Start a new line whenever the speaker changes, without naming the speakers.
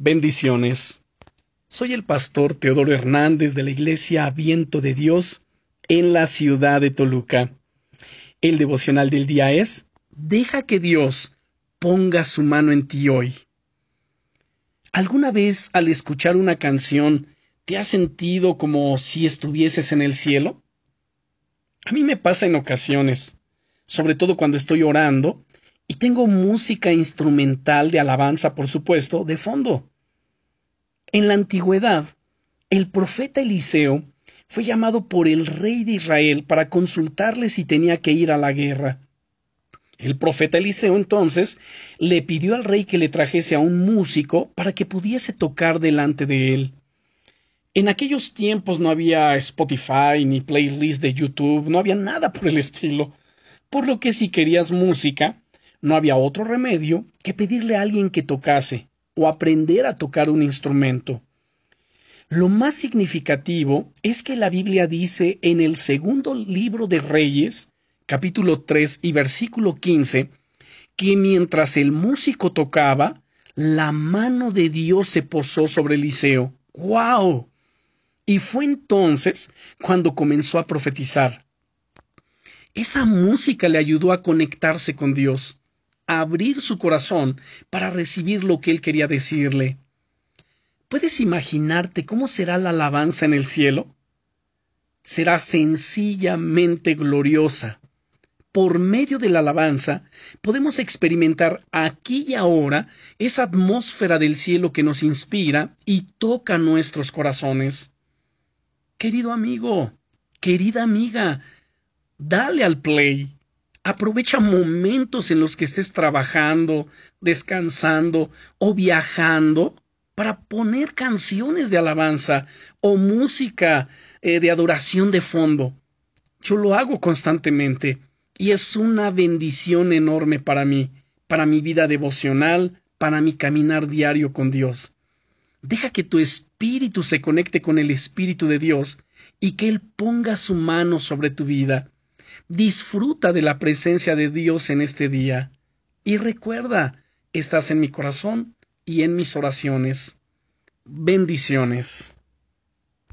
Bendiciones. Soy el pastor Teodoro Hernández de la Iglesia Viento de Dios en la ciudad de Toluca. El devocional del día es Deja que Dios ponga su mano en ti hoy. ¿Alguna vez al escuchar una canción te has sentido como si estuvieses en el cielo? A mí me pasa en ocasiones, sobre todo cuando estoy orando y tengo música instrumental de alabanza, por supuesto, de fondo. En la antigüedad, el profeta Eliseo fue llamado por el rey de Israel para consultarle si tenía que ir a la guerra. El profeta Eliseo entonces le pidió al rey que le trajese a un músico para que pudiese tocar delante de él. En aquellos tiempos no había Spotify ni playlist de YouTube, no había nada por el estilo, por lo que si querías música, no había otro remedio que pedirle a alguien que tocase o aprender a tocar un instrumento. Lo más significativo es que la Biblia dice en el segundo libro de Reyes, capítulo 3 y versículo 15, que mientras el músico tocaba, la mano de Dios se posó sobre Eliseo. ¡Wow! Y fue entonces cuando comenzó a profetizar. Esa música le ayudó a conectarse con Dios abrir su corazón para recibir lo que él quería decirle. ¿Puedes imaginarte cómo será la alabanza en el cielo? Será sencillamente gloriosa. Por medio de la alabanza podemos experimentar aquí y ahora esa atmósfera del cielo que nos inspira y toca nuestros corazones. Querido amigo, querida amiga, dale al play Aprovecha momentos en los que estés trabajando, descansando o viajando para poner canciones de alabanza o música eh, de adoración de fondo. Yo lo hago constantemente y es una bendición enorme para mí, para mi vida devocional, para mi caminar diario con Dios. Deja que tu espíritu se conecte con el Espíritu de Dios y que Él ponga su mano sobre tu vida Disfruta de la presencia de Dios en este día y recuerda, estás en mi corazón y en mis oraciones. Bendiciones.